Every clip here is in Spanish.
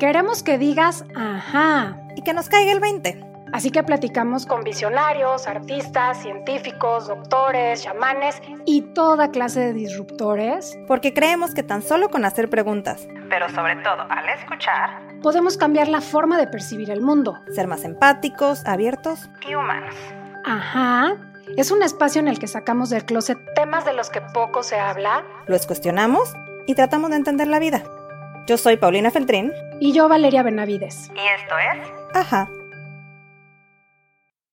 Queremos que digas ajá y que nos caiga el 20. Así que platicamos con visionarios, artistas, científicos, doctores, chamanes y toda clase de disruptores. Porque creemos que tan solo con hacer preguntas, pero sobre todo al escuchar, podemos cambiar la forma de percibir el mundo. Ser más empáticos, abiertos y humanos. Ajá. Es un espacio en el que sacamos del closet temas de los que poco se habla, los cuestionamos y tratamos de entender la vida. Yo soy Paulina Feltrín. Y yo Valeria Benavides. Y esto es... Ajá.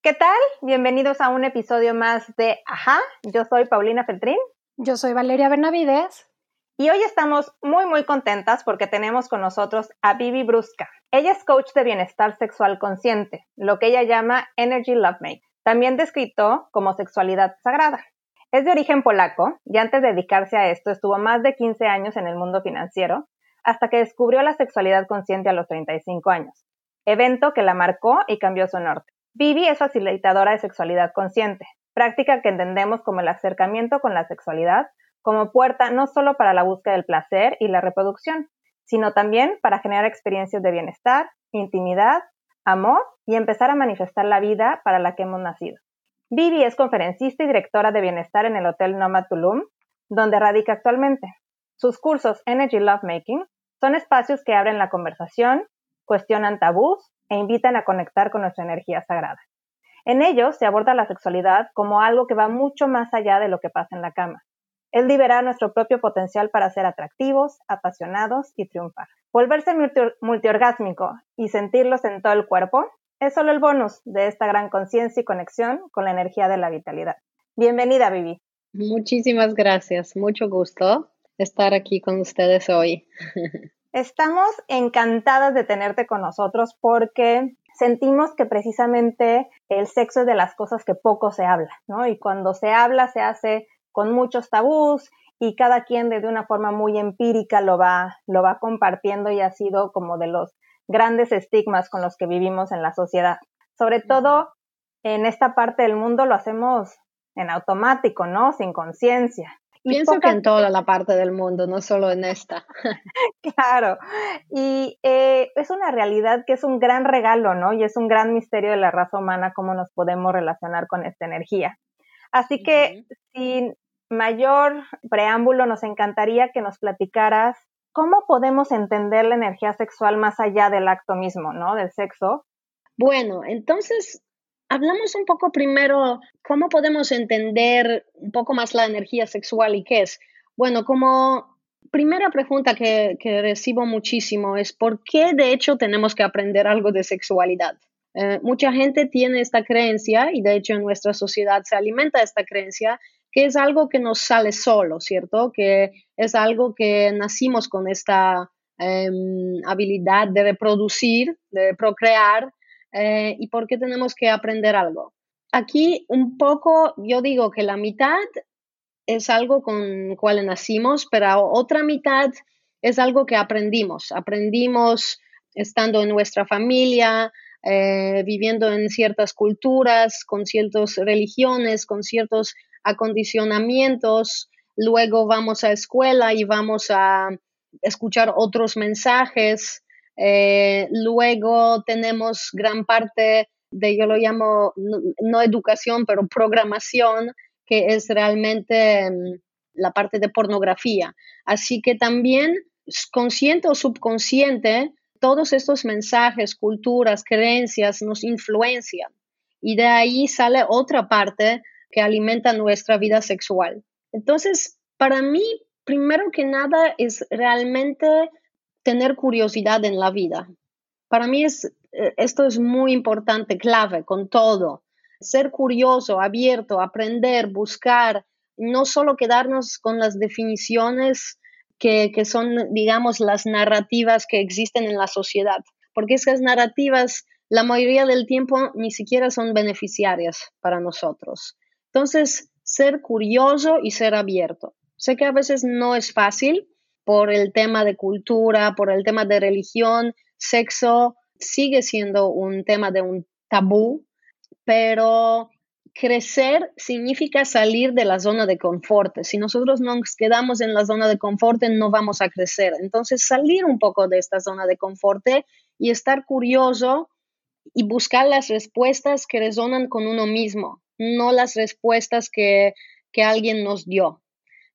¿Qué tal? Bienvenidos a un episodio más de Ajá. Yo soy Paulina Feltrín. Yo soy Valeria Benavides. Y hoy estamos muy, muy contentas porque tenemos con nosotros a Vivi Brusca. Ella es coach de bienestar sexual consciente, lo que ella llama Energy Lovemate, también descrito como sexualidad sagrada. Es de origen polaco y antes de dedicarse a esto estuvo más de 15 años en el mundo financiero hasta que descubrió la sexualidad consciente a los 35 años, evento que la marcó y cambió su norte. Vivi es facilitadora de sexualidad consciente, práctica que entendemos como el acercamiento con la sexualidad como puerta no solo para la búsqueda del placer y la reproducción, sino también para generar experiencias de bienestar, intimidad, amor y empezar a manifestar la vida para la que hemos nacido. Vivi es conferencista y directora de bienestar en el Hotel Nomad Tulum, donde radica actualmente. Sus cursos Energy Lovemaking son espacios que abren la conversación, cuestionan tabús e invitan a conectar con nuestra energía sagrada. En ellos se aborda la sexualidad como algo que va mucho más allá de lo que pasa en la cama. Es liberar nuestro propio potencial para ser atractivos, apasionados y triunfar. Volverse multiorgásmico y sentirlos en todo el cuerpo es solo el bonus de esta gran conciencia y conexión con la energía de la vitalidad. Bienvenida, Vivi. Muchísimas gracias, mucho gusto estar aquí con ustedes hoy. Estamos encantadas de tenerte con nosotros porque sentimos que precisamente el sexo es de las cosas que poco se habla, ¿no? Y cuando se habla se hace con muchos tabús y cada quien de una forma muy empírica lo va, lo va compartiendo y ha sido como de los grandes estigmas con los que vivimos en la sociedad. Sobre todo en esta parte del mundo lo hacemos en automático, ¿no? Sin conciencia. Pienso que en toda la parte del mundo, no solo en esta. claro, y eh, es una realidad que es un gran regalo, ¿no? Y es un gran misterio de la raza humana cómo nos podemos relacionar con esta energía. Así que, sin mayor preámbulo, nos encantaría que nos platicaras cómo podemos entender la energía sexual más allá del acto mismo, ¿no? Del sexo. Bueno, entonces hablamos un poco primero cómo podemos entender un poco más la energía sexual y qué es. Bueno, como primera pregunta que, recibo muchísimo es por qué de hecho tenemos que aprender algo de sexualidad. Eh, mucha gente tiene esta creencia y de hecho en nuestra sociedad se alimenta esta creencia que es algo que nos sale solo, ¿cierto? Que es algo que nacimos con esta em, habilidad de reproducir, de procrear eh, y por qué tenemos que aprender algo. Aquí un poco yo digo que la mitad es algo con cual nacimos, pero otra mitad es algo que aprendimos. Aprendimos estando en nuestra familia, eh, viviendo en ciertas culturas, con ciertas religiones, con ciertos acondicionamientos. Luego vamos a escuela y vamos a escuchar otros mensajes eh, luego tenemos gran parte de, yo lo llamo, no, educación, pero programación, que es realmente mm, la parte de pornografía. Así que también, consciente o subconsciente, todos estos mensajes, culturas, creencias nos influencian. Y de ahí sale otra parte que alimenta nuestra vida sexual. Entonces, para mí, primero que nada, es realmente tener curiosidad en la vida. Para mí es, eh, esto es muy importante, clave con todo. Ser curioso, abierto, aprender, buscar, no solo quedarnos con las definiciones que, que son, digamos, las narrativas que existen en la sociedad, porque esas narrativas la mayoría del tiempo ni siquiera son beneficiarias para nosotros. Entonces, ser curioso y ser abierto. Sé que a veces no es fácil, por el tema de cultura, por el tema de religión, sexo sigue siendo un tema de un tabú, pero crecer significa salir de la zona de confort. Si nosotros nos quedamos en la zona de confort, no vamos a crecer. Entonces, salir un poco de esta zona de confort y estar curioso y buscar las respuestas que resonan con uno mismo, no las respuestas que, alguien nos dio.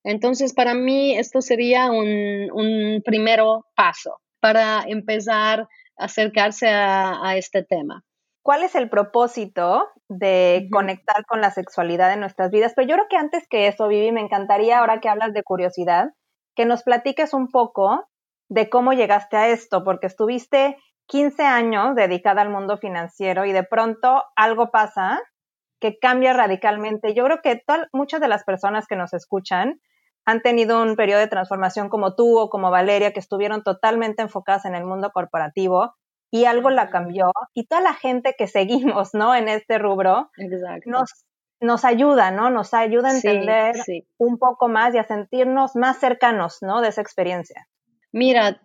Entonces, para mí, esto sería un, un primer paso para empezar a acercarse a este tema cuál es el propósito de conectar con la sexualidad en nuestras vidas. Pero yo creo que antes que eso, Vivi, me encantaría, ahora que hablas de curiosidad, que nos platiques un poco de cómo llegaste a esto, porque estuviste 15 años dedicada al mundo financiero y de pronto algo pasa que cambia radicalmente. Yo creo que muchas de las personas que nos escuchan han tenido un periodo de transformación como tú o como Valeria, que estuvieron totalmente enfocadas en el mundo corporativo y algo la cambió y toda la gente que seguimos, ¿no? En este rubro nos nos ayuda, ¿no? Nos ayuda a entender un poco más y a sentirnos más cercanos, ¿no? De esa experiencia. Mira,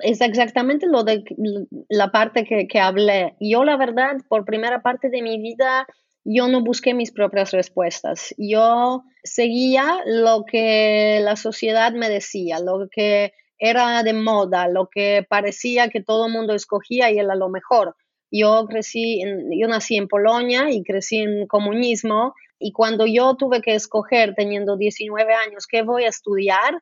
es exactamente lo de la parte que, que hablé. Yo, la verdad, por primera parte de mi vida, yo no busqué mis propias respuestas. Yo seguía lo que la sociedad me decía, lo que era de moda, lo que parecía que todo el mundo escogía y era lo mejor. Yo crecí, yo nací en Polonia y crecí en comunismo y cuando yo tuve que escoger teniendo 19 años qué voy a estudiar,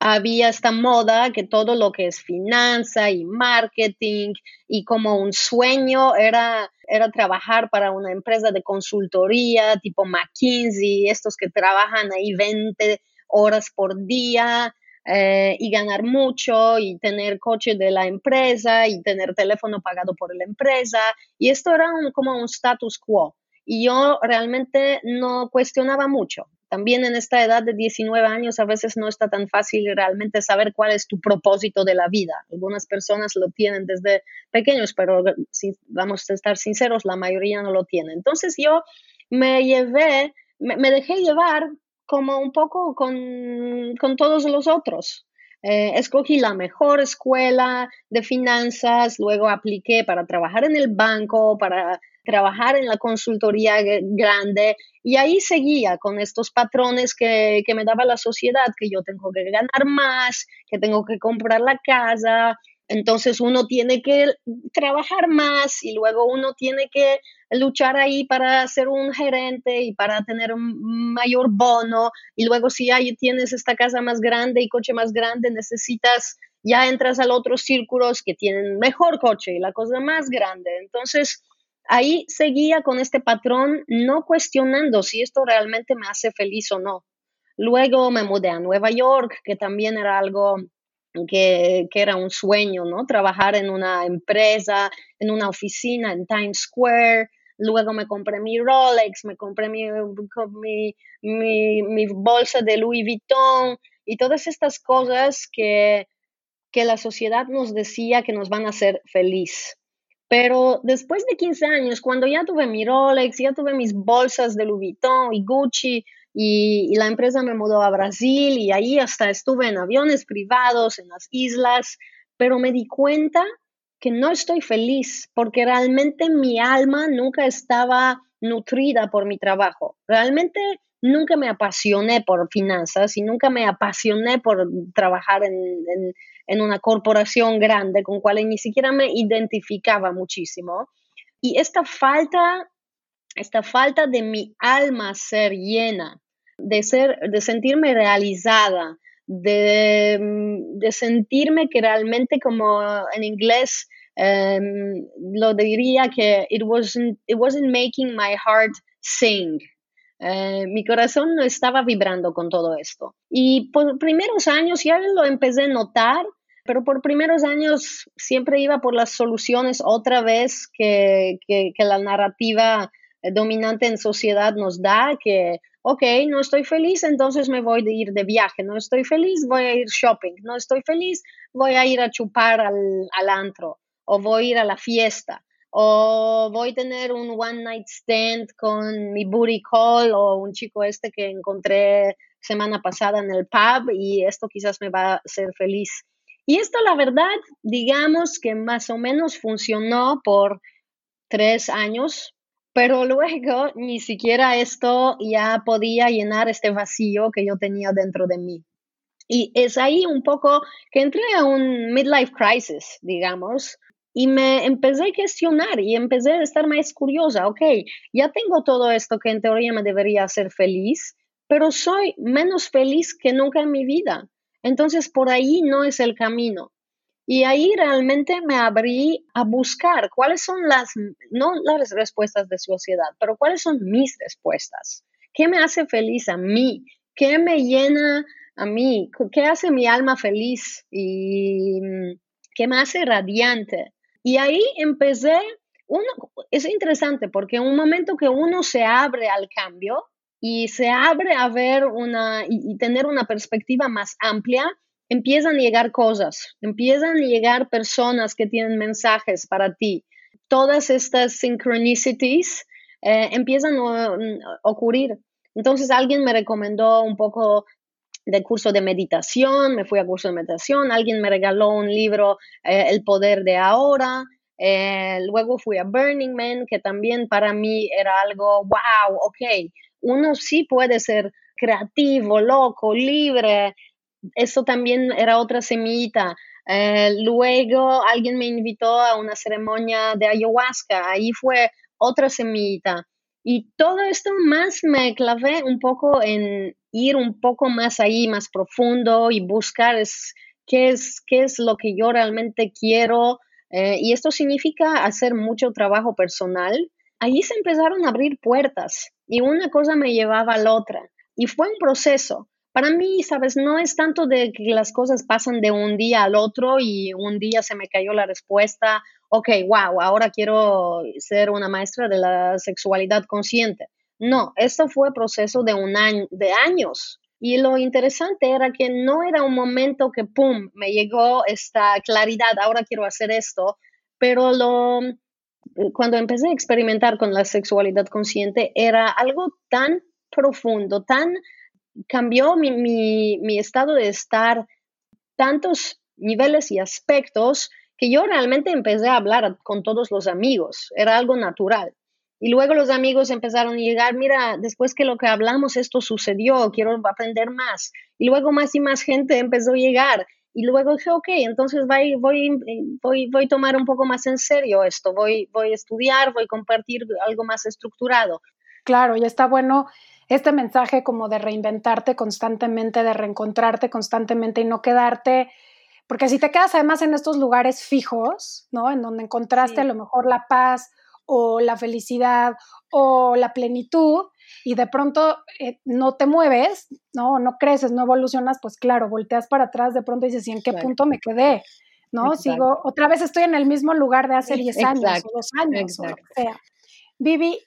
había esta moda que todo lo que es finanza y marketing y como un sueño era, era trabajar para una empresa de consultoría tipo McKinsey, estos que trabajan ahí 20 horas por día eh, y ganar mucho y tener coche de la empresa y tener teléfono pagado por la empresa. Y esto era como un status quo. Y yo realmente no cuestionaba mucho. También en esta edad de 19 años a veces no está tan fácil realmente saber cuál es tu propósito de la vida. Algunas personas lo tienen desde pequeños, pero si vamos a estar sinceros, la mayoría no lo tiene. Entonces yo me llevé, me dejé llevar como un poco con, todos los otros. Eh, escogí la mejor escuela de finanzas, luego apliqué para trabajar en el banco, para trabajar en la consultoría grande y ahí seguía con estos patrones que, que me daba la sociedad, que yo tengo que ganar más, que tengo que comprar la casa, entonces uno tiene que trabajar más y luego uno tiene que luchar ahí para ser un gerente y para tener un mayor bono. Y luego si ya tienes esta casa más grande y coche más grande, necesitas, ya entras al otro círculos que tienen mejor coche y la cosa más grande. Entonces ahí seguía con este patrón, no cuestionando si esto realmente me hace feliz o no. Luego me mudé a Nueva York, que también era algo que, era un sueño, ¿no? Trabajar en una empresa, en una oficina en Times Square. Luego me compré mi Rolex, me compré mi, mi, bolsa de Louis Vuitton y todas estas cosas que, que la sociedad nos decía que nos van a hacer feliz. Pero después de 15 años, cuando ya tuve mi Rolex, ya tuve mis bolsas de Louis Vuitton y Gucci, y, la empresa me mudó a Brasil y ahí hasta estuve en aviones privados, en las islas, pero me di cuenta que no estoy feliz porque realmente mi alma nunca estaba nutrida por mi trabajo. Realmente nunca me apasioné por finanzas y nunca me apasioné por trabajar en, en, en una corporación grande con cual ni siquiera me identificaba muchísimo. Y esta falta esta falta de mi alma ser llena, de, ser, de sentirme realizada, de, de sentirme que realmente como en inglés em, lo diría que it wasn't, it wasn't making my heart sing. Eh, mi corazón no estaba vibrando con todo esto. Y por primeros años ya lo empecé a notar, pero por primeros años siempre iba por las soluciones otra vez que, que, la narrativa eh, dominante en sociedad nos da que, ok, no estoy feliz, entonces me voy a ir de viaje, no estoy feliz, voy a ir shopping, no estoy feliz, voy a ir a chupar al, al antro o voy a ir a la fiesta o voy a tener un one night stand con mi booty call o un chico este que encontré semana pasada en el pub y esto quizás me va a hacer feliz. Y esto la verdad, digamos que más o menos funcionó por tres años, pero luego ni siquiera esto ya podía llenar este vacío que yo tenía dentro de mí. Y es ahí un poco que entré a un midlife crisis, digamos, y me empecé a cuestionar y empecé a estar más curiosa. Ok, ya tengo todo esto que en teoría me debería hacer feliz, pero soy menos feliz que nunca en mi vida. Entonces, por ahí no es el camino. Y ahí realmente me abrí a buscar cuáles son las, no las respuestas de sociedad, pero cuáles son mis respuestas. ¿Qué me hace feliz a mí? ¿Qué me llena a mí? ¿Qué hace mi alma feliz? ¿Y mm, qué me hace radiante? Y ahí empecé, uno, es interesante porque en un momento que uno se abre al cambio y se abre a ver una y tener una perspectiva más amplia, empiezan a llegar cosas, empiezan a llegar personas que tienen mensajes para ti. Todas estas synchronicities eh, empiezan a, ocurrir. Entonces alguien me recomendó un poco de curso de meditación, me fui a curso de meditación, alguien me regaló un libro, eh, El poder de ahora, eh, luego fui a Burning Man, que también para mí era algo, wow, ok, uno sí puede ser creativo, loco, libre, eso también era otra semillita. Eh, luego alguien me invitó a una ceremonia de ayahuasca, ahí fue otra semillita. Y todo esto más me clavé un poco en ir un poco más ahí, más profundo y buscar qué, es, qué es lo que yo realmente quiero. Eh, y esto significa hacer mucho trabajo personal. Ahí se empezaron a abrir puertas y una cosa me llevaba a la otra. Y fue un proceso. Para mí, sabes, no es tanto de que las cosas pasan de un día al otro y un día se me cayó la respuesta, ok, wow, ahora quiero ser una maestra de la sexualidad consciente. No, esto fue proceso de un año, de años. Y lo interesante era que no era un momento que, ¡pum!, me llegó esta claridad, ahora quiero hacer esto, pero lo, cuando empecé a experimentar con la sexualidad consciente era algo tan profundo, tan cambió mi, estado de estar tantos niveles y aspectos que yo realmente empecé a hablar con todos los amigos, era algo natural. Y luego los amigos empezaron a llegar, mira, después que lo que hablamos, esto sucedió, quiero aprender más. Y luego más y más gente empezó a llegar. Y luego dije, ok, entonces voy, voy, voy, voy a tomar un poco más en serio esto, voy, voy a estudiar, voy a compartir algo más estructurado. Claro, y está bueno este mensaje como de reinventarte constantemente, de reencontrarte constantemente y no quedarte, porque si te quedas además en estos lugares fijos, ¿no? En donde encontraste a lo mejor la paz o la felicidad o la plenitud y de pronto eh, no te mueves, ¿no? No creces, no evolucionas, pues claro, volteas para atrás, de pronto dices, ¿y en qué punto me quedé? ¿No? Sigo, otra vez estoy en el mismo lugar de hace 10 años o 2 años o lo que sea. Vivi,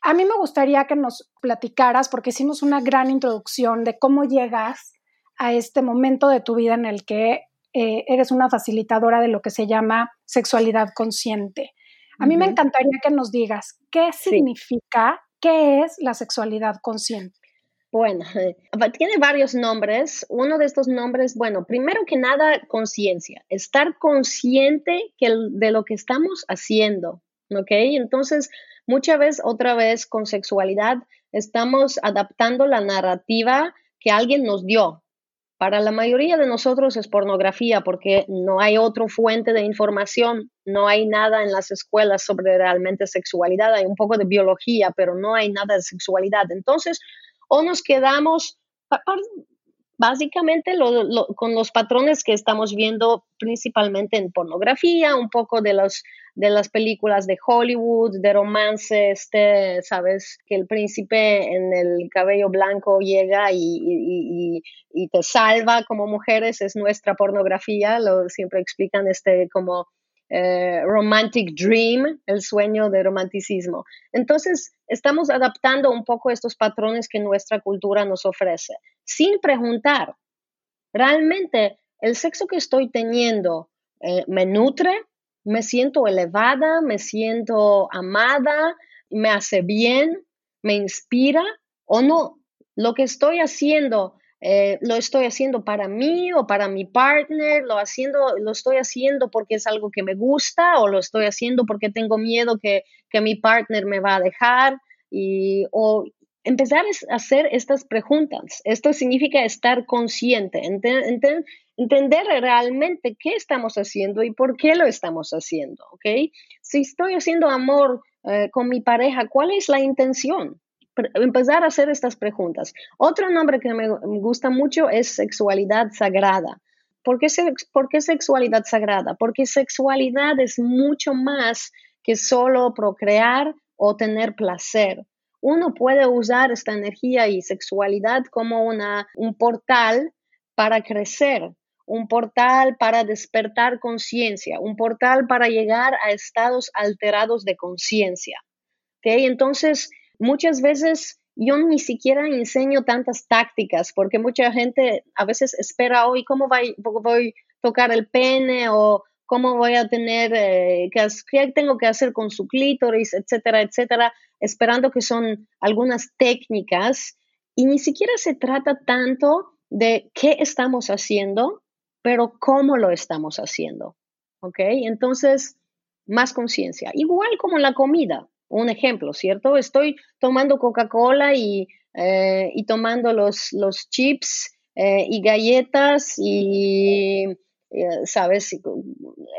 a mí me gustaría que nos platicaras, porque hicimos una gran introducción de cómo llegas a este momento de tu vida en el que eh, eres una facilitadora de lo que se llama sexualidad consciente. A mí me encantaría que nos digas qué significa, qué es la sexualidad consciente. Bueno, tiene varios nombres. Uno de estos nombres, bueno, primero que nada, conciencia. Estar consciente de lo que estamos haciendo, ¿ok? Entonces, Muchas veces, otra vez, con sexualidad, estamos adaptando la narrativa que alguien nos dio. Para la mayoría de nosotros es pornografía porque no hay otra fuente de información, no hay nada en las escuelas sobre realmente sexualidad, hay un poco de biología, pero no hay nada de sexualidad. Entonces, o nos quedamos básicamente con los patrones que estamos viendo principalmente en pornografía, un poco de, los, de las películas de Hollywood, de romance, este, sabes, que el príncipe en el cabello blanco llega y, y te salva como mujeres, es nuestra pornografía, lo siempre explican este como eh, romantic dream, el sueño de romanticismo. Entonces, estamos adaptando un poco estos patrones que nuestra cultura nos ofrece, sin preguntar, ¿realmente el sexo que estoy teniendo eh, me nutre? ¿Me siento elevada? ¿Me siento amada? ¿Me hace bien? ¿Me inspira o no? Lo que estoy haciendo eh, lo estoy haciendo para mí o para mi partner, lo, haciendo, lo estoy haciendo porque es algo que me gusta o lo estoy haciendo porque tengo miedo que, que mi partner me va a dejar. Y, o empezar a hacer estas preguntas. Esto significa estar consciente, entender realmente qué estamos haciendo y por qué lo estamos haciendo, ¿ok? Si estoy haciendo amor eh, con mi pareja, ¿cuál es la intención? Empezar a hacer estas preguntas. Otro nombre que me gusta mucho es sexualidad sagrada. ¿Por qué, ¿Por qué sexualidad sagrada? Porque sexualidad es mucho más que solo procrear o tener placer uno puede usar esta energía y sexualidad como una, un portal para crecer, un portal para despertar conciencia, un portal para llegar a estados alterados de conciencia. ¿Okay? Entonces, muchas veces yo ni siquiera enseño tantas tácticas porque mucha gente a veces espera hoy cómo voy, voy a tocar el pene o cómo voy a tener, eh, qué, tengo que hacer con su clítoris, etcétera, etcétera, esperando que son algunas técnicas y ni siquiera se trata tanto de qué estamos haciendo, pero cómo lo estamos haciendo. ¿Ok? Entonces, más conciencia. Igual como la comida, un ejemplo, ¿cierto? Estoy tomando Coca-Cola y, eh, tomando los, los chips eh, y galletas y eh, ¿sabes?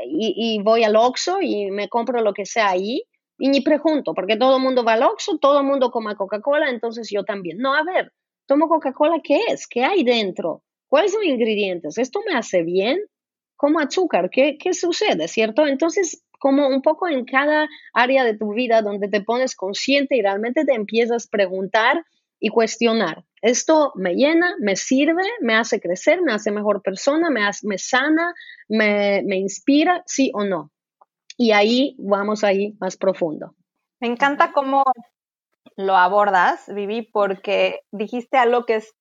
Y, voy al Oxxo y me compro lo que sea ahí y ni pregunto, porque todo el mundo va al Oxxo, todo el mundo come Coca-Cola, entonces yo también. No, a ver, tomo Coca-Cola, ¿qué es? ¿Qué hay dentro? ¿Cuáles son los ingredientes? ¿Esto me hace bien? ¿Como azúcar? ¿Qué, ¿Qué sucede? ¿Cierto? Entonces, como un poco en cada área de tu vida donde te pones consciente y realmente te empiezas a preguntar y cuestionar. Esto me llena, me sirve, me hace crecer, me hace mejor persona, me, me sana, me, me inspira, sí o no. Y ahí vamos ahí más profundo. Me encanta cómo lo abordas, Vivi, porque dijiste algo que es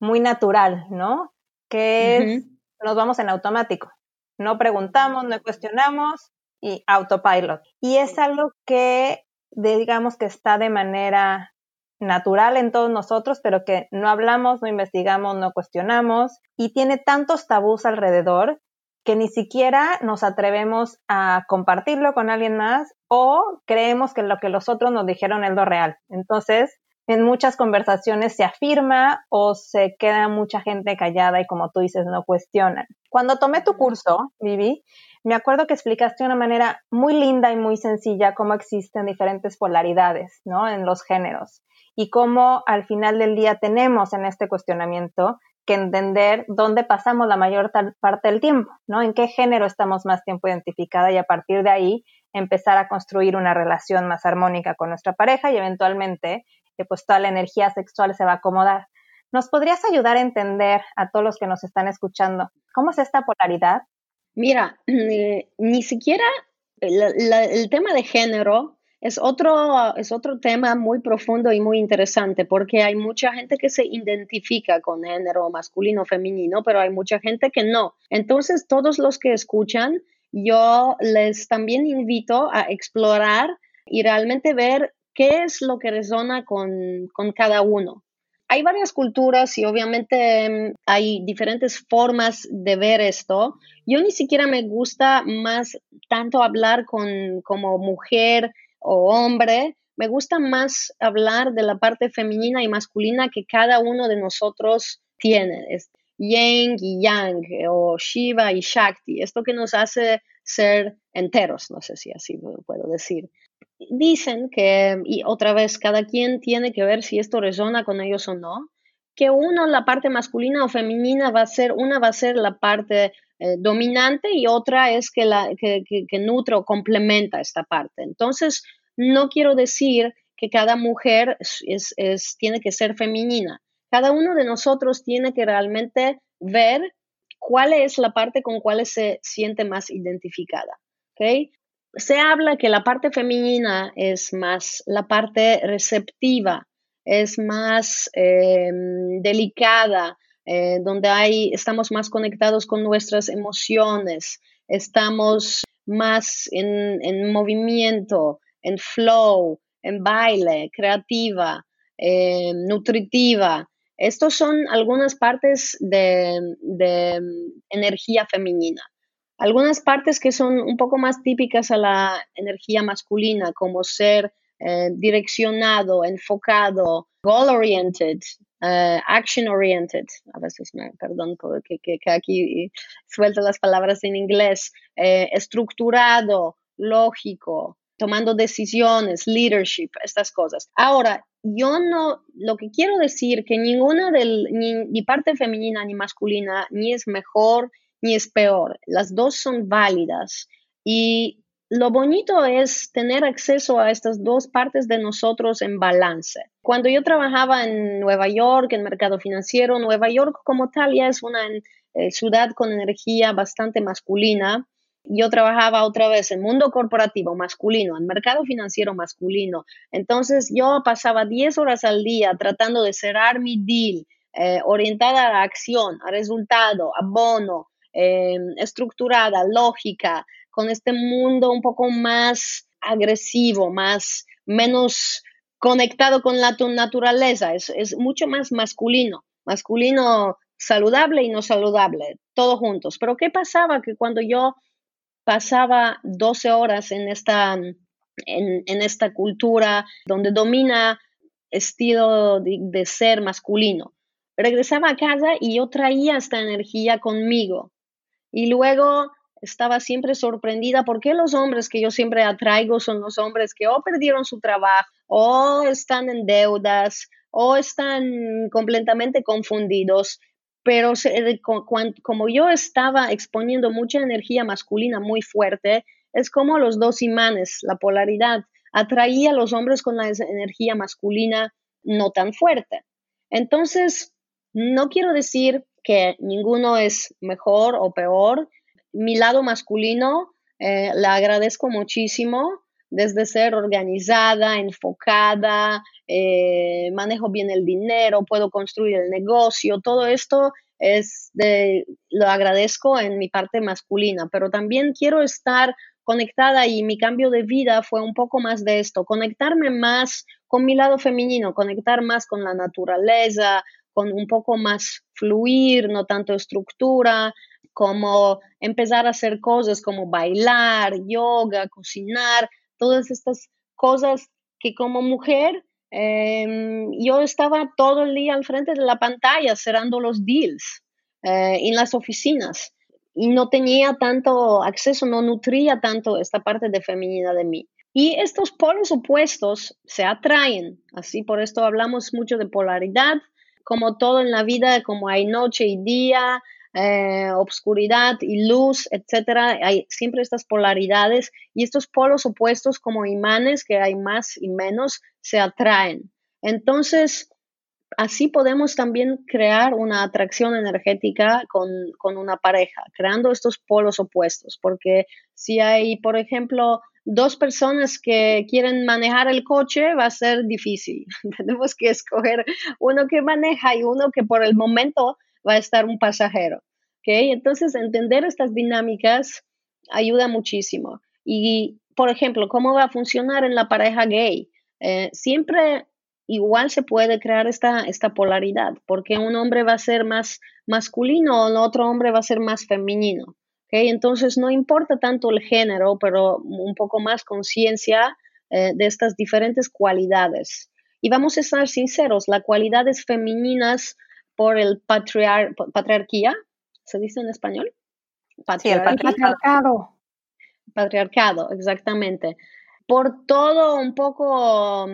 muy natural, ¿no? Que es, nos vamos en automático. No preguntamos, no cuestionamos y autopilot. Y es algo que, digamos que está de manera natural en todos nosotros, pero que no hablamos, no investigamos, no cuestionamos y tiene tantos tabús alrededor que ni siquiera nos atrevemos a compartirlo con alguien más o creemos que lo que los otros nos dijeron es lo real. Entonces, en muchas conversaciones se afirma o se queda mucha gente callada y como tú dices, no cuestionan. Cuando tomé tu curso, Vivi, me acuerdo que explicaste de una manera muy linda y muy sencilla cómo existen diferentes polaridades, ¿no? En los géneros y cómo al final del día tenemos en este cuestionamiento que entender dónde pasamos la mayor parte del tiempo, ¿no? En qué género estamos más tiempo identificada y a partir de ahí empezar a construir una relación más armónica con nuestra pareja y eventualmente eh, pues toda la energía sexual se va a acomodar. ¿Nos podrías ayudar a entender a todos los que nos están escuchando cómo es esta polaridad? Mira, eh, ni siquiera el tema de género es otro, es otro tema muy profundo y muy interesante porque hay mucha gente que se identifica con género masculino o femenino, pero hay mucha gente que no. Entonces, todos los que escuchan, yo les también invito a explorar y realmente ver qué es lo que resona con, con cada uno. Hay varias culturas y obviamente mm, hay diferentes formas de ver esto. Yo ni siquiera me gusta más tanto hablar con, como mujer o hombre, me gusta más hablar de la parte femenina y masculina que cada uno de nosotros tiene. Es Yang y Yang, o Shiva y Shakti, esto que nos hace ser enteros, no sé si así puedo decir. Dicen que, y otra vez, cada quien tiene que ver si esto resona con ellos o no, que uno, la parte masculina o femenina, va a ser, una va a ser la parte eh, dominante y otra es que, la, que, que, nutre o complementa esta parte. Entonces, no quiero decir que cada mujer es, tiene que ser femenina. Cada uno de nosotros tiene que realmente ver cuál es la parte con cual se siente más identificada. ¿okay? Se habla que la parte femenina es más la parte receptiva, es más em, delicada, eh, donde hay, estamos más conectados con nuestras emociones, estamos más en, movimiento, en flow, en baile, creativa, eh, nutritiva. Estos son algunas partes de, energía femenina. Algunas partes que son un poco más típicas a la energía masculina, como ser eh, direccionado, enfocado, goal-oriented, eh, action-oriented. A veces me, perdón, que, que, aquí suelto las palabras en inglés. Eh, estructurado, lógico, tomando decisiones, leadership, estas cosas. Ahora, yo no, lo que quiero decir que ninguna del, ni, parte femenina ni masculina ni es mejor ni es peor. Las dos son válidas y lo bonito es tener acceso a estas dos partes de nosotros en balance. Cuando yo trabajaba en Nueva York, en mercado financiero, Nueva York como tal ya es una eh, ciudad con energía bastante masculina yo trabajaba otra vez en mundo corporativo masculino, en mercado financiero masculino. Entonces yo pasaba 10 horas al día tratando de cerrar mi deal, eh, orientada a la acción, a resultado, a bono, eh, estructurada, lógica, con este mundo un poco más agresivo, más, menos conectado con la naturaleza, es, mucho más masculino, masculino saludable y no saludable, todos juntos. Pero ¿qué pasaba? Que cuando yo pasaba 12 horas en esta, en, esta cultura donde domina estilo de, ser masculino. Regresaba a casa y yo traía esta energía conmigo. Y luego estaba siempre sorprendida porque los hombres que yo siempre atraigo son los hombres que o perdieron su trabajo o están en deudas o están completamente confundidos pero como yo estaba exponiendo mucha energía masculina muy fuerte, es como los dos imanes, la polaridad, atraía a los hombres con la energía masculina no tan fuerte. Entonces, no quiero decir que ninguno es mejor o peor. Mi lado masculino eh, agradezco muchísimo desde ser organizada, enfocada, eh, manejo bien el dinero, puedo construir el negocio, todo esto es de, lo agradezco en mi parte masculina, pero también quiero estar conectada y mi cambio de vida fue un poco más de esto, conectarme más con mi lado femenino, conectar más con la naturaleza, con un poco más fluir, no tanto estructura, como empezar a hacer cosas como bailar, yoga, cocinar, todas estas cosas que como mujer em, yo estaba todo el día al frente de la pantalla cerrando los deals eh, en las oficinas y no tenía tanto acceso, no nutría tanto esta parte de feminidad de mí. Y estos polos opuestos se atraen, así por esto hablamos mucho de polaridad, como todo en la vida, como hay noche y día, eh, obscuridad y luz, etcétera. Hay siempre estas polaridades y estos polos opuestos como imanes, que hay más y menos, se atraen. Entonces, así podemos también crear una atracción energética con, con, una pareja, creando estos polos opuestos, porque si hay, por ejemplo, dos personas que quieren manejar el coche, va a ser difícil. Tenemos que escoger uno que maneja y uno que por el momento va a estar un pasajero. ¿okay? Entonces, entender estas dinámicas ayuda muchísimo. Y, por ejemplo, ¿cómo va a funcionar en la pareja gay? Eh, siempre igual se puede crear esta, esta polaridad, porque un hombre va a ser más masculino o el otro hombre va a ser más femenino. ¿Okay? Entonces, no importa tanto el género, pero un poco más conciencia eh, de estas diferentes cualidades. Y vamos a estar sinceros, las cualidades femeninas por el patriarquía, ¿se dice en español? patriarcado. Patriarcado, exactamente. Por todo un poco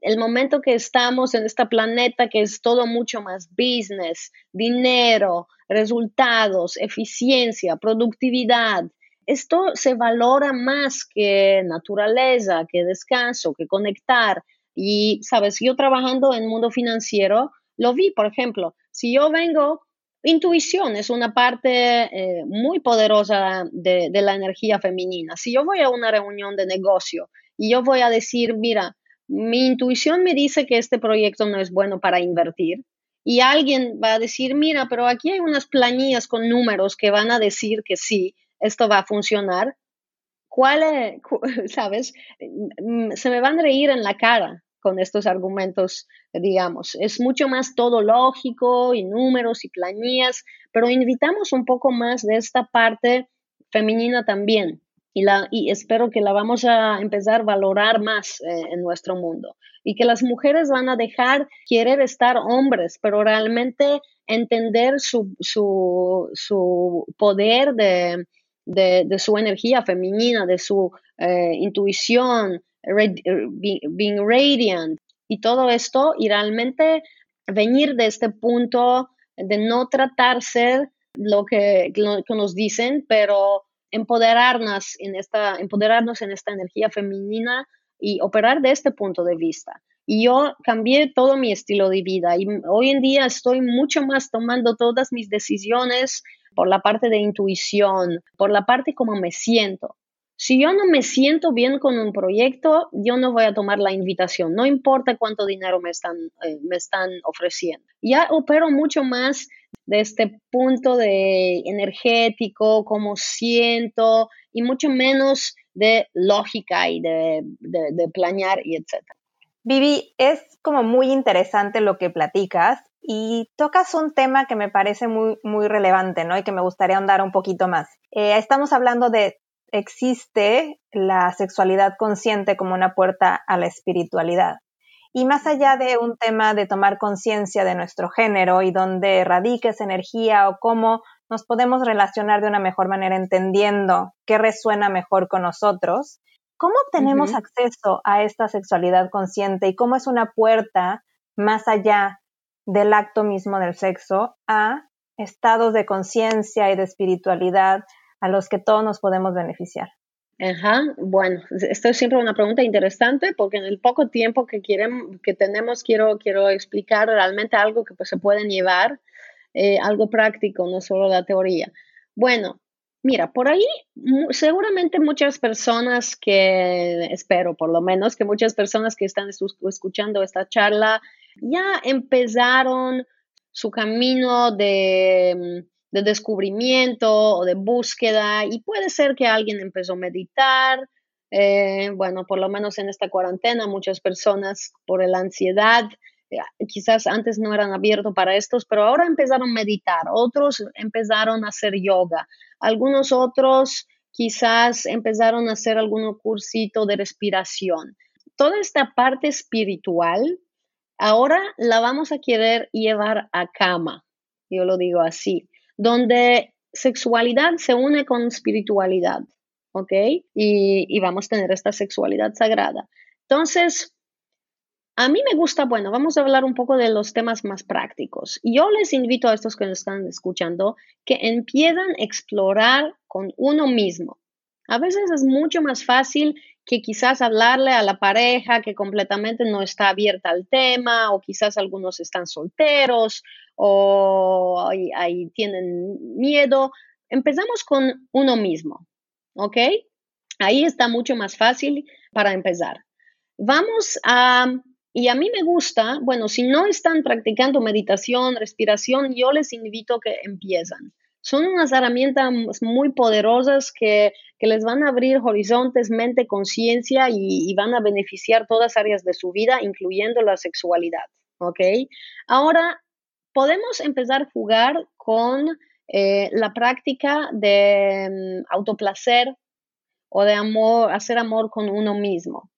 el momento que estamos en este planeta, que es todo mucho más business, dinero, resultados, eficiencia, productividad, esto se valora más que naturaleza, que descanso, que conectar. Y, sabes, yo trabajando en mundo financiero, lo vi, por ejemplo, si yo vengo, intuición es una parte eh, muy poderosa de, de la energía femenina. Si yo voy a una reunión de negocio y yo voy a decir, mira, mi intuición me dice que este proyecto no es bueno para invertir. Y alguien va a decir, mira, pero aquí hay unas planillas con números que van a decir que sí, esto va a funcionar. ¿Cuál, es, sabes? Mm, se me van a reír en la cara con estos argumentos, digamos. Es mucho más todo lógico y números y planillas, pero invitamos un poco más de esta parte femenina también. Y, la, y espero que la vamos a empezar a valorar más eh, en nuestro mundo. Y que las mujeres van a dejar querer estar hombres, pero realmente entender su, su, poder de, de, su energía femenina, de su eh, intuición, being radiant y todo esto y realmente venir de este punto de no tratarse lo que, lo que nos dicen, pero empoderarnos en esta, empoderarnos en esta energía femenina y operar de este punto de vista. Y yo cambié todo mi estilo de vida y hoy en día estoy mucho más tomando todas mis decisiones por la parte de intuición, por la parte como me siento. Si yo no me siento bien con un proyecto, yo no voy a tomar la invitación, no importa cuánto dinero me están, eh, me están ofreciendo. Ya opero mucho más de este punto de energético, cómo siento, y mucho menos de lógica y de, de, planear y etcétera. Vivi, es como muy interesante lo que platicas y tocas un tema que me parece muy, muy relevante, ¿no? Y que me gustaría ahondar un poquito más. Eh, estamos hablando de existe la sexualidad consciente como una puerta a la espiritualidad. Y más allá de un tema de tomar conciencia de nuestro género y dónde radica esa energía o cómo nos podemos relacionar de una mejor manera entendiendo qué resuena mejor con nosotros, ¿cómo tenemos acceso a esta sexualidad consciente y cómo es una puerta más allá del acto mismo del sexo a estados de conciencia y de espiritualidad a los que todos nos podemos beneficiar. Ajá, bueno, esto es siempre una pregunta interesante porque en el poco tiempo que, que tenemos quiero, quiero explicar realmente algo que pues, se pueden llevar, eh, algo práctico, no solo la teoría. Bueno, mira, por ahí seguramente muchas personas que, espero por lo menos, que muchas personas que están escuchando esta charla ya empezaron su camino de de descubrimiento o de búsqueda y puede ser que alguien empezó a meditar. Eh, bueno, por lo menos en esta cuarentena muchas personas por la ansiedad eh, quizás antes no eran abiertos para estos, pero ahora empezaron a meditar, otros empezaron a hacer yoga, algunos otros quizás empezaron a hacer algún cursito de respiración. Toda esta parte espiritual ahora la vamos a querer llevar a cama, yo lo digo así donde sexualidad se une con espiritualidad, ¿ok? Y, vamos a tener esta sexualidad sagrada. Entonces, a mí me gusta, bueno, vamos a hablar un poco de los temas más prácticos. Yo les invito a estos que nos están escuchando que empiezan a explorar con uno mismo. A veces es mucho más fácil que quizás hablarle a la pareja que completamente no está abierta al tema o quizás algunos están solteros o ahí, tienen miedo. Empezamos con uno mismo, ¿ok? Ahí está mucho más fácil para empezar. Vamos a, y a mí me gusta, bueno, si no están practicando meditación, respiración, yo les invito a que empiezan son unas herramientas muy poderosas que, les van a abrir horizontes, mente, conciencia y, van a beneficiar todas áreas de su vida, incluyendo la sexualidad. Ahora, podemos empezar a jugar con eh, la práctica de mm, autoplacer o de amor, hacer amor con uno mismo.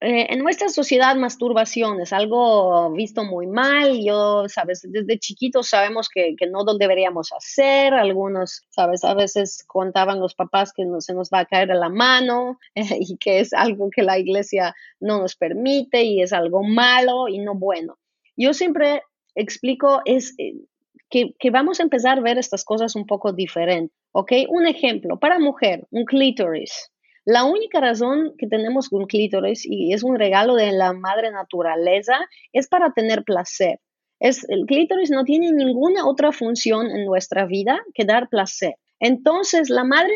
Eh, en nuestra sociedad masturbación es algo visto muy mal. Yo, sabes, desde chiquitos sabemos que, no lo deberíamos hacer. Algunos, sabes, a veces contaban los papás que no, se nos va a caer la mano y que es algo que la iglesia no nos permite y es algo malo y no bueno. Yo siempre explico es eh, que, que vamos a empezar a ver estas cosas un poco diferentes. ¿Ok? Un ejemplo, para mujer, un clítoris. La única razón que tenemos un clítoris y es un regalo de la madre naturaleza es para tener placer. El clítoris no tiene ninguna otra función en nuestra vida que dar placer. Entonces, la madre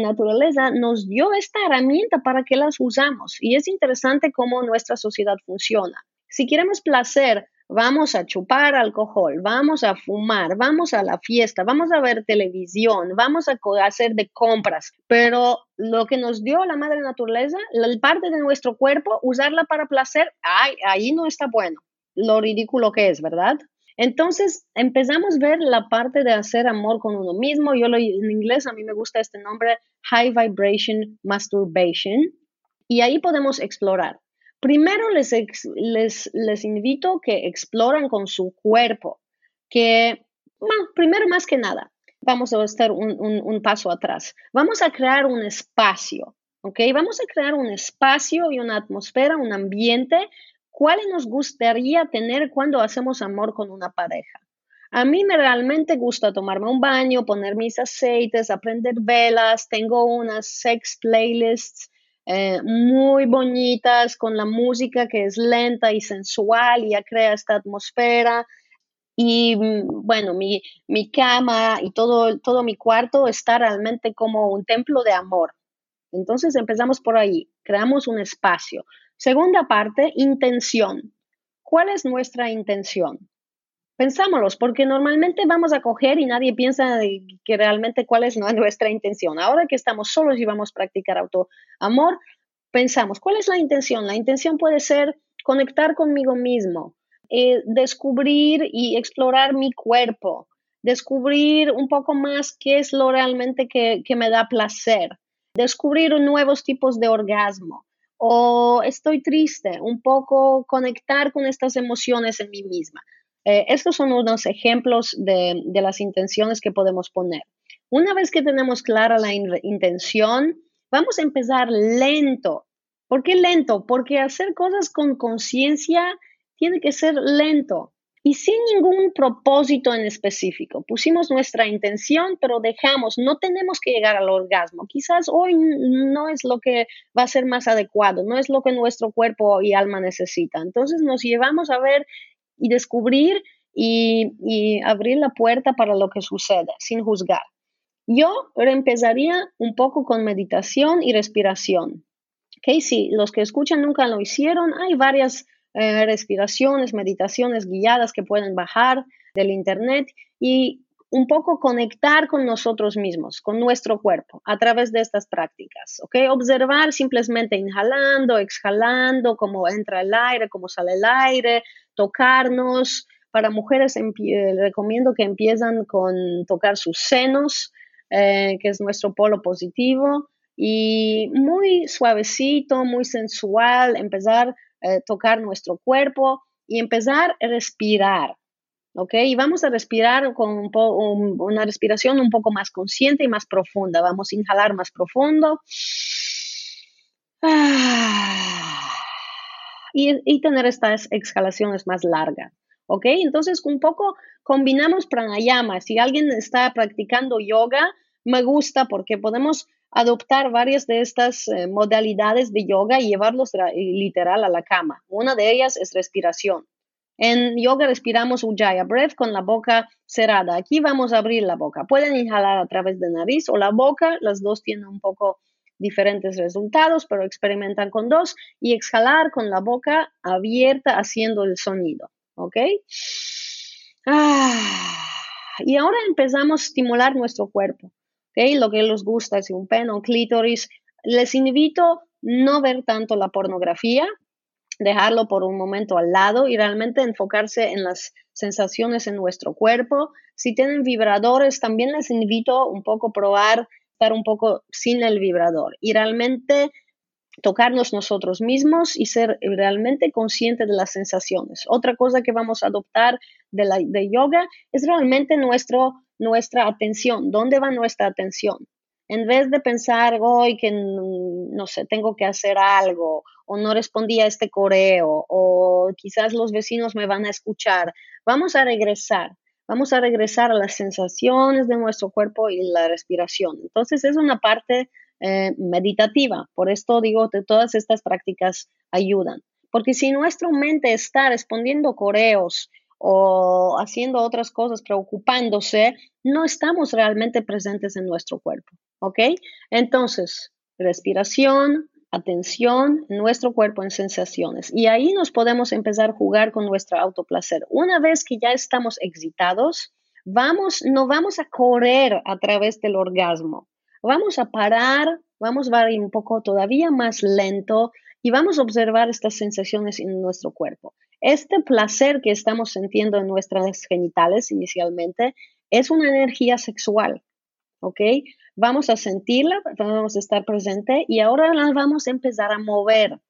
naturaleza nos dio esta herramienta para que las usamos y es interesante cómo nuestra sociedad funciona. Si queremos placer, vamos a chupar alcohol, vamos a fumar, vamos a la fiesta, vamos a ver televisión, vamos a hacer de compras, pero lo que nos dio la madre naturaleza, la parte de nuestro cuerpo, usarla para placer, ay, ahí no está bueno, lo ridículo que es, ¿verdad? Entonces empezamos a ver la parte de hacer amor con uno mismo. Yo lo, en inglés a mí me gusta este nombre, High Vibration Masturbation. Y ahí podemos explorar. Primero les, invito que exploren con su cuerpo, que primero más que nada, vamos a estar un, un, paso atrás. Vamos a crear un espacio, ¿ok? Vamos a crear un espacio y una atmósfera, un ambiente, ¿cuál nos gustaría tener cuando hacemos amor con una pareja? A mí me realmente gusta tomarme un baño, poner mis aceites, aprender velas, tengo unas sex playlists eh, muy bonitas, con la música que es lenta y sensual y ya crea esta atmósfera. Y mm, bueno, mi, mi cama y todo, todo mi cuarto está realmente como un templo de amor. Entonces empezamos por ahí, creamos un espacio. Segunda parte, intención. ¿Cuál es nuestra intención? Pensámoslos, porque normalmente vamos a coger y nadie piensa que realmente cuál es nuestra intención. Ahora que estamos solos y vamos a practicar autoamor, pensamos, ¿cuál es la intención? La intención puede ser conectar conmigo mismo, eh, descubrir y explorar mi cuerpo, descubrir un poco más qué es lo realmente que, que me da placer, descubrir nuevos tipos de orgasmo o estoy triste, un poco conectar con estas emociones en mí misma. Eh, estos son unos ejemplos de, las intenciones que podemos poner. Una vez que tenemos clara la intención, vamos a empezar lento. ¿Por qué lento? Porque hacer cosas con conciencia tiene que ser lento y sin ningún propósito en específico. Pusimos nuestra intención, pero dejamos, no tenemos que llegar al orgasmo. Quizás hoy no es lo que va a ser más adecuado, no es lo que nuestro cuerpo y alma necesita. Entonces nos llevamos a ver y descubrir y, abrir la puerta para lo que sucede sin juzgar. Yo empezaría un poco con meditación y respiración. Okay, si los que escuchan nunca lo hicieron, hay varias eh, respiraciones, meditaciones guiadas que pueden bajar del internet y un poco conectar con nosotros mismos, con nuestro cuerpo, a través de estas prácticas, ¿ok? Observar simplemente inhalando, exhalando, cómo entra el aire, cómo sale el aire, tocarnos. Para mujeres recomiendo que empiezan con tocar sus senos, eh, que es nuestro polo positivo, y muy suavecito, muy sensual, empezar a eh, tocar nuestro cuerpo y empezar a respirar. ¿Ok? Y vamos a respirar con una respiración un poco más consciente y más profunda. Vamos a inhalar más profundo. Ah y, tener estas exhalaciones más largas. ¿Ok? Entonces, un poco combinamos pranayama. Si alguien está practicando yoga, me gusta porque podemos adoptar varias de estas eh, modalidades de yoga y llevarlos literal a la cama. Una de ellas es respiración. En yoga respiramos Ujjayi Breath con la boca cerrada. Aquí vamos a abrir la boca. Pueden inhalar a través de nariz o la boca. Las dos tienen un poco diferentes resultados, pero experimentan con dos y exhalar con la boca abierta haciendo el sonido, ¿ok? Ah, y ahora empezamos a estimular nuestro cuerpo, ¿ok? Lo que les gusta, es un pene, un clítoris. Les invito no ver tanto la pornografía, dejarlo por un momento al lado y realmente enfocarse en las sensaciones en nuestro cuerpo. Si tienen vibradores, también les invito un poco a probar estar un poco sin el vibrador y realmente tocarnos nosotros mismos y ser realmente conscientes de las sensaciones. Otra cosa que vamos a adoptar de, la, de yoga es realmente nuestro, nuestra atención. ¿Dónde va nuestra atención? En vez de pensar hoy que, no sé, tengo que hacer algo o no respondí a este correo o quizás los vecinos me van a escuchar, vamos a regresar vamos a regresar a las sensaciones de nuestro cuerpo y la respiración. Entonces es una parte eh, meditativa, por esto digo que todas estas prácticas ayudan, porque si nuestra mente está respondiendo correos o haciendo otras cosas, preocupándose, no estamos realmente presentes en nuestro cuerpo, ¿ok? Entonces, respiración, atención en nuestro cuerpo, en sensaciones. Y ahí nos podemos empezar a jugar con nuestro autoplacer. Una vez que ya estamos excitados, vamos, no vamos a correr a través del orgasmo. Vamos a parar, vamos a ir un poco todavía más lento y vamos a observar estas sensaciones en nuestro cuerpo. Este placer que estamos sintiendo en nuestras genitales inicialmente es una energía sexual, ¿ok? Vamos a sentirla, vamos a estar presente y ahora la vamos a empezar a mover.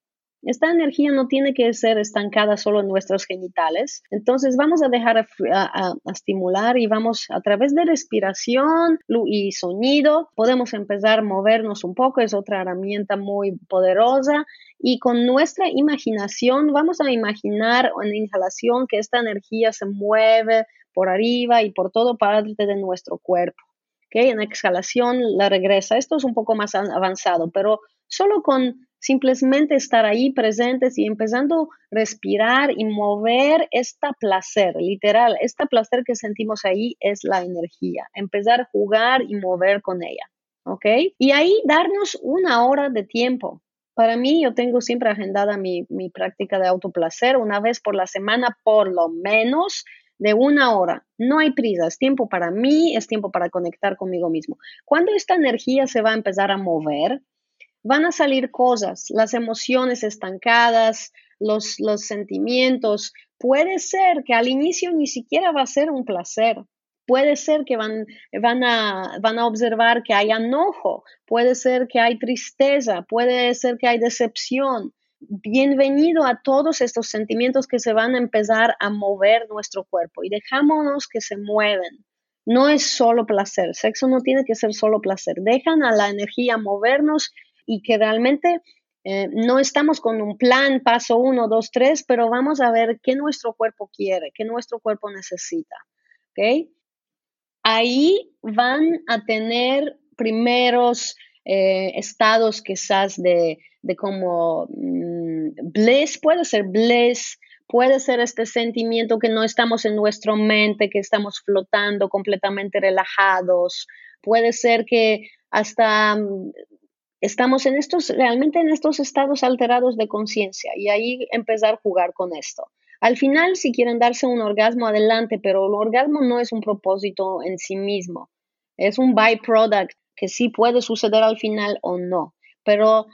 Esta energía no tiene que ser estancada solo en nuestros genitales. Entonces vamos a dejar a, estimular y vamos a través de respiración y sonido, podemos empezar a movernos un poco. Es otra herramienta muy poderosa. Y con nuestra imaginación vamos a imaginar en inhalación que esta energía se mueve por arriba y por todo parte de nuestro cuerpo. ¿Okay? En exhalación la regresa. Esto es un poco más avanzado, pero solo con simplemente estar ahí presentes y empezando a respirar y mover este placer, literal, este placer que sentimos ahí es la energía, empezar a jugar y mover con ella, ¿ok? Y ahí darnos una hora de tiempo. Para mí, yo tengo siempre agendada mi, mi práctica de autoplacer una vez por la semana, por lo menos, de una hora. No hay prisa, es tiempo para mí, es tiempo para conectar conmigo mismo. Cuando esta energía se va a empezar a mover, van a salir cosas, las emociones estancadas, los, sentimientos. Puede ser que al inicio ni siquiera va a ser un placer. Puede ser que van, van, a, van a observar que hay enojo, puede ser que hay tristeza, puede ser que hay decepción. Bienvenido a todos estos sentimientos que se van a empezar a mover nuestro cuerpo y dejámonos que se mueven. No es solo placer, sexo no tiene que ser solo placer. Dejan a la energía movernos y que realmente eh, no estamos con un plan, paso uno, dos, tres, pero vamos a ver qué nuestro cuerpo quiere, qué nuestro cuerpo necesita. Ahí van a tener primeros eh, estados quizás de, de como mm, bliss, puede ser bliss, puede ser este sentimiento que no estamos en nuestra mente, que estamos flotando completamente relajados, puede ser que hasta mm, estamos en estos, realmente en estos estados alterados de conciencia y ahí empezar a jugar con esto. Al final, si quieren darse un orgasmo, adelante, pero el orgasmo no es un propósito en sí mismo, es un byproduct que sí puede suceder al final o no, pero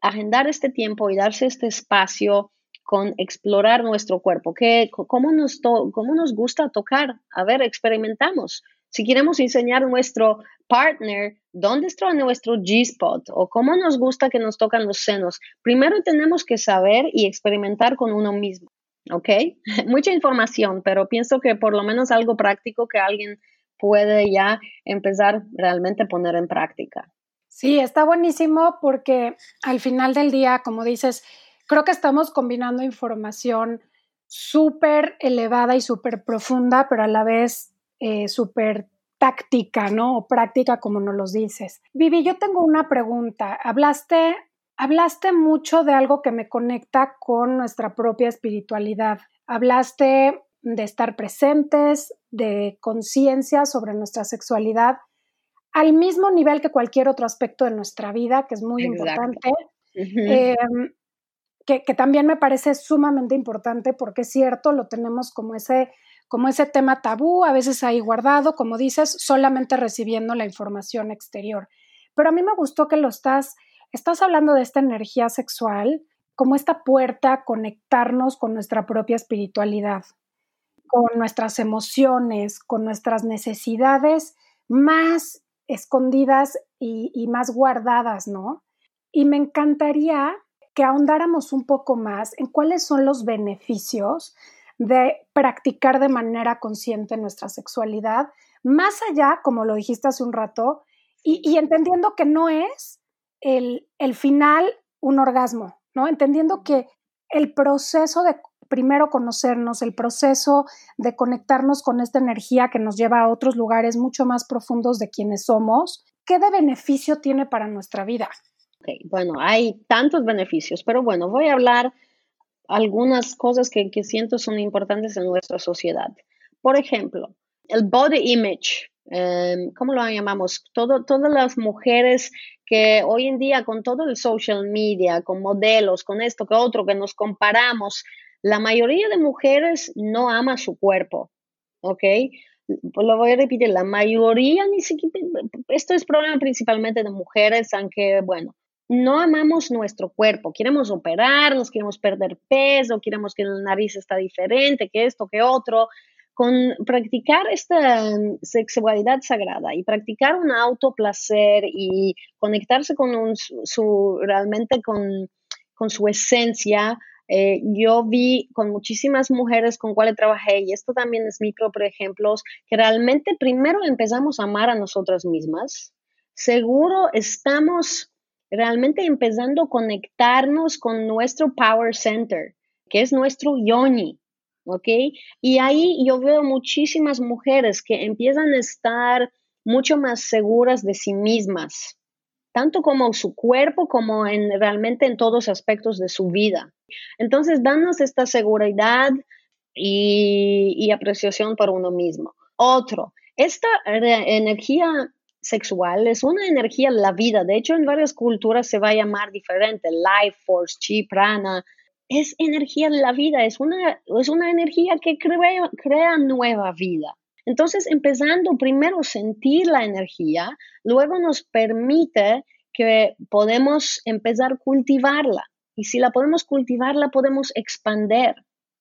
agendar este tiempo y darse este espacio con explorar nuestro cuerpo, que, cómo, nos cómo nos gusta tocar, a ver, experimentamos. Si queremos enseñar a nuestro partner dónde está nuestro G-spot o cómo nos gusta que nos tocan los senos, primero tenemos que saber y experimentar con uno mismo. ¿Ok? Mucha información, pero pienso que por lo menos algo práctico que alguien puede ya empezar realmente a poner en práctica. Sí, está buenísimo porque al final del día, como dices, creo que estamos combinando información súper elevada y súper profunda, pero a la vez eh, súper táctica, ¿no? O práctica, como nos los dices. Vivi, yo tengo una pregunta. Hablaste, hablaste mucho de algo que me conecta con nuestra propia espiritualidad. Hablaste de estar presentes, de conciencia sobre nuestra sexualidad, al mismo nivel que cualquier otro aspecto de nuestra vida, que es muy importante. Em, que, que, también me parece sumamente importante porque es cierto, lo tenemos como ese como ese tema tabú, a veces ahí guardado, como dices, solamente recibiendo la información exterior. Pero a mí me gustó que lo estás, estás hablando de esta energía sexual como esta puerta a conectarnos con nuestra propia espiritualidad, con nuestras emociones, con nuestras necesidades más escondidas y, y más guardadas, ¿no? Y me encantaría que ahondáramos un poco más en cuáles son los beneficios de practicar de manera consciente nuestra sexualidad, más allá, como lo dijiste hace un rato, y, entendiendo que no es el, el, final un orgasmo, ¿no? Entendiendo que el proceso de primero conocernos, el proceso de conectarnos con esta energía que nos lleva a otros lugares mucho más profundos de quienes somos, ¿qué de beneficio tiene para nuestra vida? Bueno, hay tantos beneficios, pero bueno, voy a hablar algunas cosas que, siento son importantes en nuestra sociedad. Por ejemplo, el body image em, ¿cómo lo llamamos? Todo, todas las mujeres que hoy en día con todo el social media, con modelos, con esto, que otro, que nos comparamos, la mayoría de mujeres no ama su cuerpo, ¿ok? Pues lo voy a repetir, la mayoría ni siquiera, esto es problema principalmente de mujeres, aunque bueno, no amamos nuestro cuerpo, queremos operarnos, queremos perder peso, queremos que la nariz está diferente, que esto, que otro. Con practicar esta sexualidad sagrada y practicar un autoplacer y conectarse con su, realmente con, con su esencia, eh, yo vi con muchísimas mujeres con cuales trabajé, y esto también es mi propio ejemplo, que realmente primero empezamos a amar a nosotras mismas. Seguro estamos realmente empezando a conectarnos con nuestro Power Center, que es nuestro yoni, ¿ok? Y ahí yo veo muchísimas mujeres que empiezan a estar mucho más seguras de sí mismas, tanto como su cuerpo como en realmente en todos aspectos de su vida. Entonces, danos esta seguridad y, apreciación por uno mismo. Otro, esta energía sexual es una energía la vida. De hecho, en varias culturas se va a llamar diferente, life force, chi, prana. Es energía la vida, es una, es una energía que crea, crea nueva vida. Entonces, empezando primero sentir la energía, luego nos permite que podemos empezar a cultivarla. Y si la podemos cultivar, la podemos expander.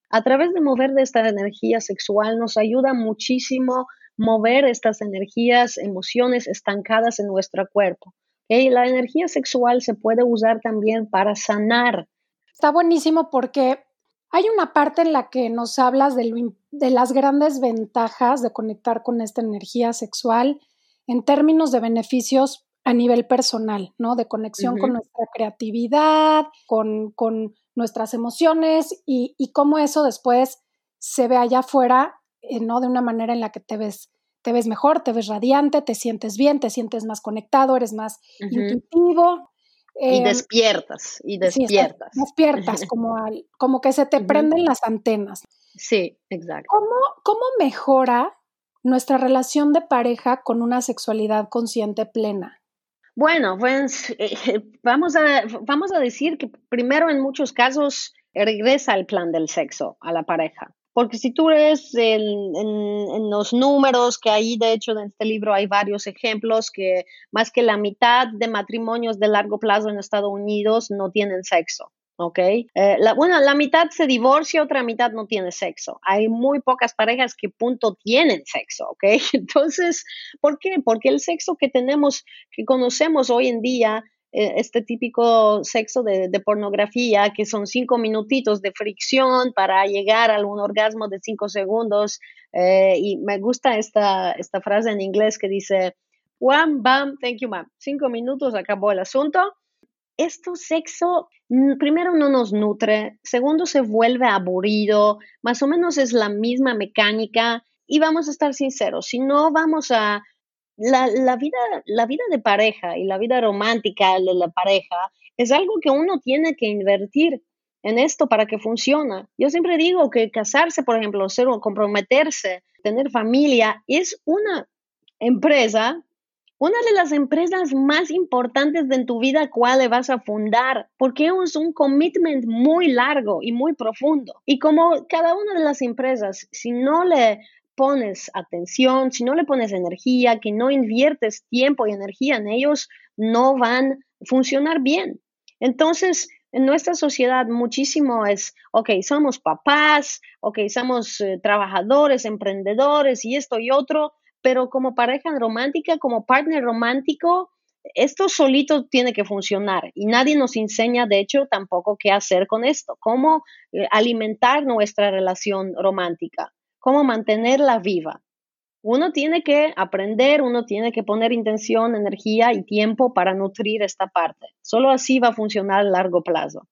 A través de mover de esta energía sexual nos ayuda muchísimo mover estas energías, emociones estancadas en nuestro cuerpo. Y La energía sexual se puede usar también para sanar. Está buenísimo porque hay una parte en la que nos hablas de, de las grandes ventajas de conectar con esta energía sexual en términos de beneficios a nivel personal, ¿no? De conexión con nuestra creatividad, con, nuestras emociones y, y, cómo eso después se ve allá afuera eh, ¿no? De una manera en la que te ves, te ves mejor, te ves radiante, te sientes bien, te sientes más conectado, eres más intuitivo. Y em, despiertas, y despiertas. despiertas, como, como que se te prenden las antenas. Sí, exacto. ¿Cómo, ¿Cómo mejora nuestra relación de pareja con una sexualidad consciente plena? Bueno, pues eh, vamos, a, vamos a decir que primero en muchos casos regresa el plan del sexo a la pareja. Porque si tú ves en, los números, que ahí de hecho en este libro hay varios ejemplos, que más que la mitad de matrimonios de largo plazo en Estados Unidos no tienen sexo. ¿ok? Eh, bueno, la mitad se divorcia, otra mitad no tiene sexo. Hay muy pocas parejas que punto tienen sexo, ¿ok? Entonces, ¿por qué? Porque el sexo que tenemos, que conocemos hoy en día, este típico sexo de, pornografía, que son cinco minutitos de fricción para llegar a un orgasmo de cinco segundos. Eh, y me gusta esta, esta frase en inglés que dice, one, bam, thank you, ma'am. Cinco minutos, acabó el asunto. Esto sexo, mm, primero no nos nutre, segundo se vuelve aburrido, más o menos es la misma mecánica y vamos a estar sinceros, si no vamos a la, vida, la vida de pareja y la vida romántica de la pareja es algo que uno tiene que invertir en esto para que funcione. Yo siempre digo que casarse, por ejemplo, ser comprometerse, tener familia, es una empresa, una de las empresas más importantes de tu vida cuál le vas a fundar, porque es un commitment muy largo y muy profundo. Y como cada una de las empresas, si no le pones atención, si no le pones energía, que no inviertes tiempo y energía en ellos, no van a funcionar bien. Entonces, en nuestra sociedad muchísimo es, ok, somos papás, ok, somos eh, trabajadores, emprendedores y esto y otro, pero como pareja romántica, como partner romántico, esto solito tiene que funcionar y nadie nos enseña, de hecho, tampoco qué hacer con esto, cómo eh, alimentar nuestra relación romántica cómo mantenerla viva. Uno tiene que aprender, uno tiene que poner intención, energía y tiempo para nutrir esta parte. Solo así va a funcionar a largo plazo.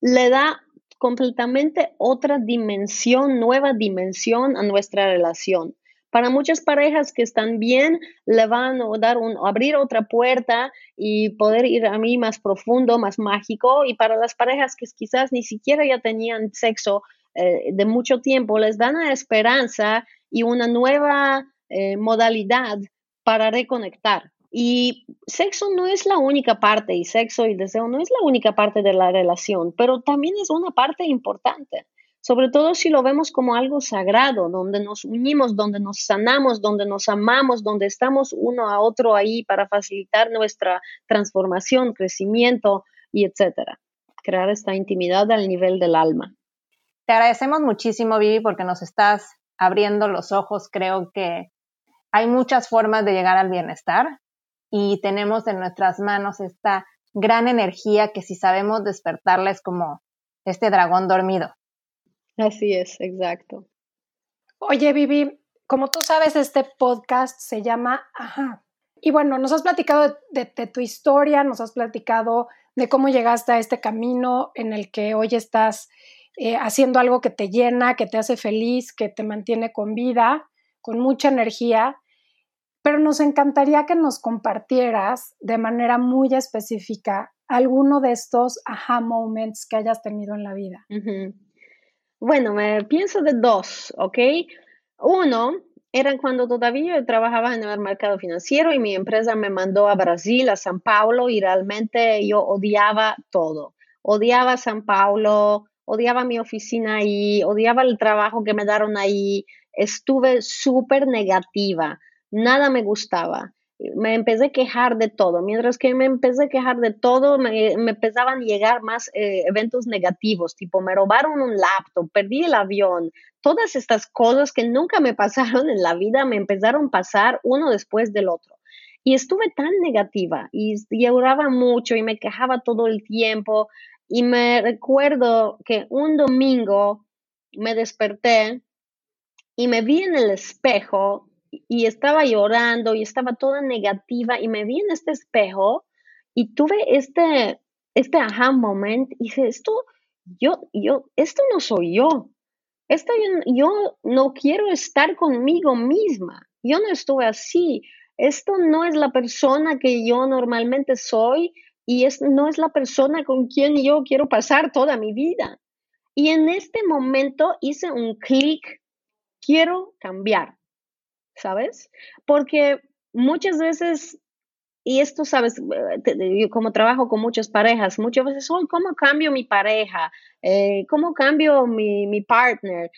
Le da completamente otra dimensión, nueva dimensión a nuestra relación. Para muchas parejas que están bien, le van a dar un, abrir otra puerta y poder ir a mí más profundo, más mágico. Y para las parejas que quizás ni siquiera ya tenían sexo, eh, de mucho tiempo, les dan esperanza y una nueva eh, modalidad para reconectar. Y sexo no es la única parte, y sexo y deseo no es la única parte de la relación, pero también es una parte importante, sobre todo si lo vemos como algo sagrado, donde nos unimos, donde nos sanamos, donde nos amamos, donde estamos uno a otro ahí para facilitar nuestra transformación, crecimiento y etcétera. Crear esta intimidad al nivel del alma. Te agradecemos muchísimo, Vivi, porque nos estás abriendo los ojos. Creo que hay muchas formas de llegar al bienestar y tenemos en nuestras manos esta gran energía que si sabemos despertarla es como este dragón dormido. Así es, exacto. Oye, Vivi, como tú sabes, este podcast se llama Ajá. Y bueno, nos has platicado de, tu historia, nos has platicado de cómo llegaste a este camino en el que hoy estás eh, haciendo algo que te llena, que te hace feliz, que te mantiene con vida, con mucha energía pero nos encantaría que nos compartieras de manera muy específica alguno de estos aha moments que hayas tenido en la vida. Bueno, me pienso de dos, ¿ok? Uno era cuando todavía yo trabajaba en el mercado financiero y mi empresa me mandó a Brasil, a San Paulo, y realmente yo odiaba todo. Odiaba San Paulo, odiaba mi oficina ahí, odiaba el trabajo que me dieron ahí. Estuve súper negativa nada me gustaba. Me empecé a quejar de todo. Mientras que me empecé a quejar de todo, me, empezaban a llegar más eh, eventos negativos, tipo me robaron un laptop, perdí el avión. Todas estas cosas que nunca me pasaron en la vida me empezaron a pasar uno después del otro. Y estuve tan negativa y, lloraba mucho y me quejaba todo el tiempo. Y me recuerdo que un domingo me desperté y me vi en el espejo y estaba llorando y estaba toda negativa y me vi en este espejo y tuve este, este aha moment y dije, esto, yo, yo, esto no soy yo. Esto yo, yo no quiero estar conmigo misma. Yo no estoy así. Esto no es la persona que yo normalmente soy y es, no es la persona con quien yo quiero pasar toda mi vida. Y en este momento hice un clic, quiero cambiar. ¿sabes? Porque muchas veces, y esto sabes, como trabajo con muchas parejas, muchas veces, ¿cómo cambio mi pareja? Eh, ¿Cómo cambio mi, mi partner?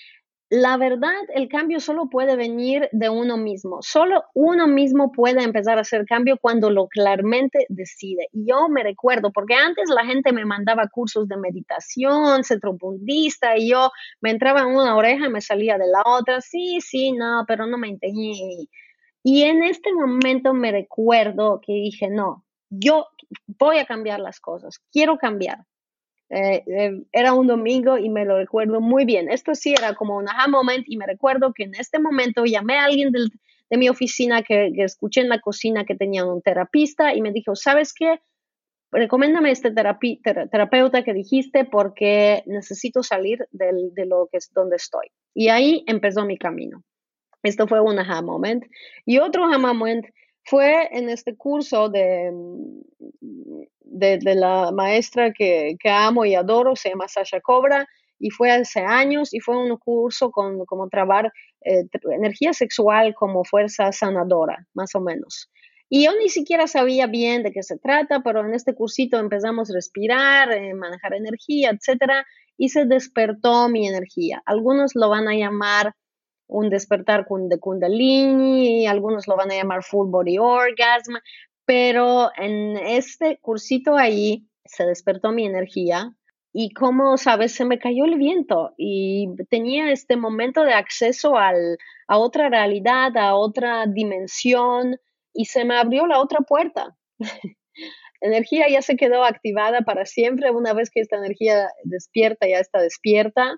La verdad, el cambio solo puede venir de uno mismo. Solo uno mismo puede empezar a hacer cambio cuando lo claramente decide. Y yo me recuerdo, porque antes la gente me mandaba cursos de meditación, centro budista, y yo me entraba en una oreja y me salía de la otra. Sí, sí, no, pero no me entendí. Y en este momento me recuerdo que dije, no, yo voy a cambiar las cosas, quiero cambiar. Eh, eh, era un domingo y me lo recuerdo muy bien. Esto sí era como un aha moment y me recuerdo que en este momento llamé a alguien de mi oficina que, escuché en la cocina que tenía un terapista y me dijo, ¿sabes qué? Recomiéndame este terapeuta que dijiste porque necesito salir de lo que es donde estoy. Y ahí empezó mi camino. Esto fue un aha moment. Y otro aha moment fue en este curso de, de, la maestra que, amo y adoro, se llama Sasha Cobra, y fue hace años y fue un curso con como trabajar eh, energía sexual como fuerza sanadora, más o menos. Y yo ni siquiera sabía bien de qué se trata, pero en este cursito empezamos a respirar, eh, manejar energía, etcétera, y se despertó mi energía. Algunos lo van a llamar un despertar de Kundalini, algunos lo van a llamar full body orgasm, pero en este cursito ahí se despertó mi energía y como sabes, se me cayó el viento y tenía este momento de acceso al, a otra realidad, a otra dimensión y se me abrió la otra puerta. energía ya se quedó activada para siempre. Una vez que esta energía despierta, ya está despierta.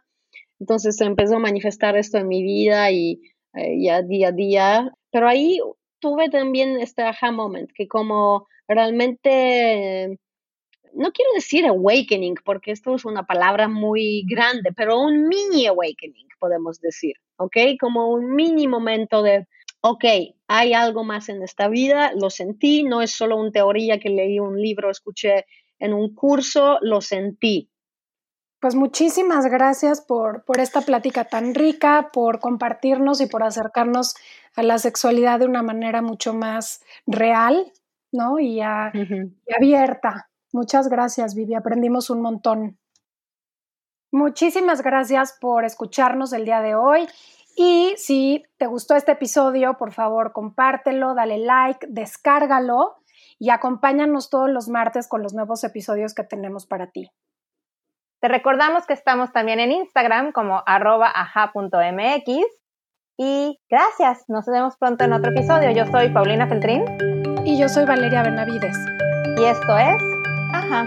Entonces se empezó a manifestar esto en mi vida y eh, ya día a día. Pero ahí tuve también este aha moment, que como realmente, no quiero decir awakening, porque esto es una palabra muy grande, pero un mini awakening, podemos decir, ¿ok? Como un mini momento de, ok, hay algo más en esta vida, lo sentí, no es solo una teoría que leí un libro, escuché en un curso, lo sentí. Pues muchísimas gracias por, por esta plática tan rica, por compartirnos y por acercarnos a la sexualidad de una manera mucho más real, ¿no? Y, abierta. Muchas gracias, Vivi. Aprendimos un montón. Muchísimas gracias por escucharnos el día de hoy. Y si te gustó este episodio, por favor, compártelo, dale like, descárgalo y acompáñanos todos los martes con los nuevos episodios que tenemos para ti. Te recordamos que estamos también en Instagram como arroba y gracias, nos vemos pronto en otro episodio. Yo soy Paulina Feltrín. Y yo soy Valeria Benavides. Y esto es Ajá.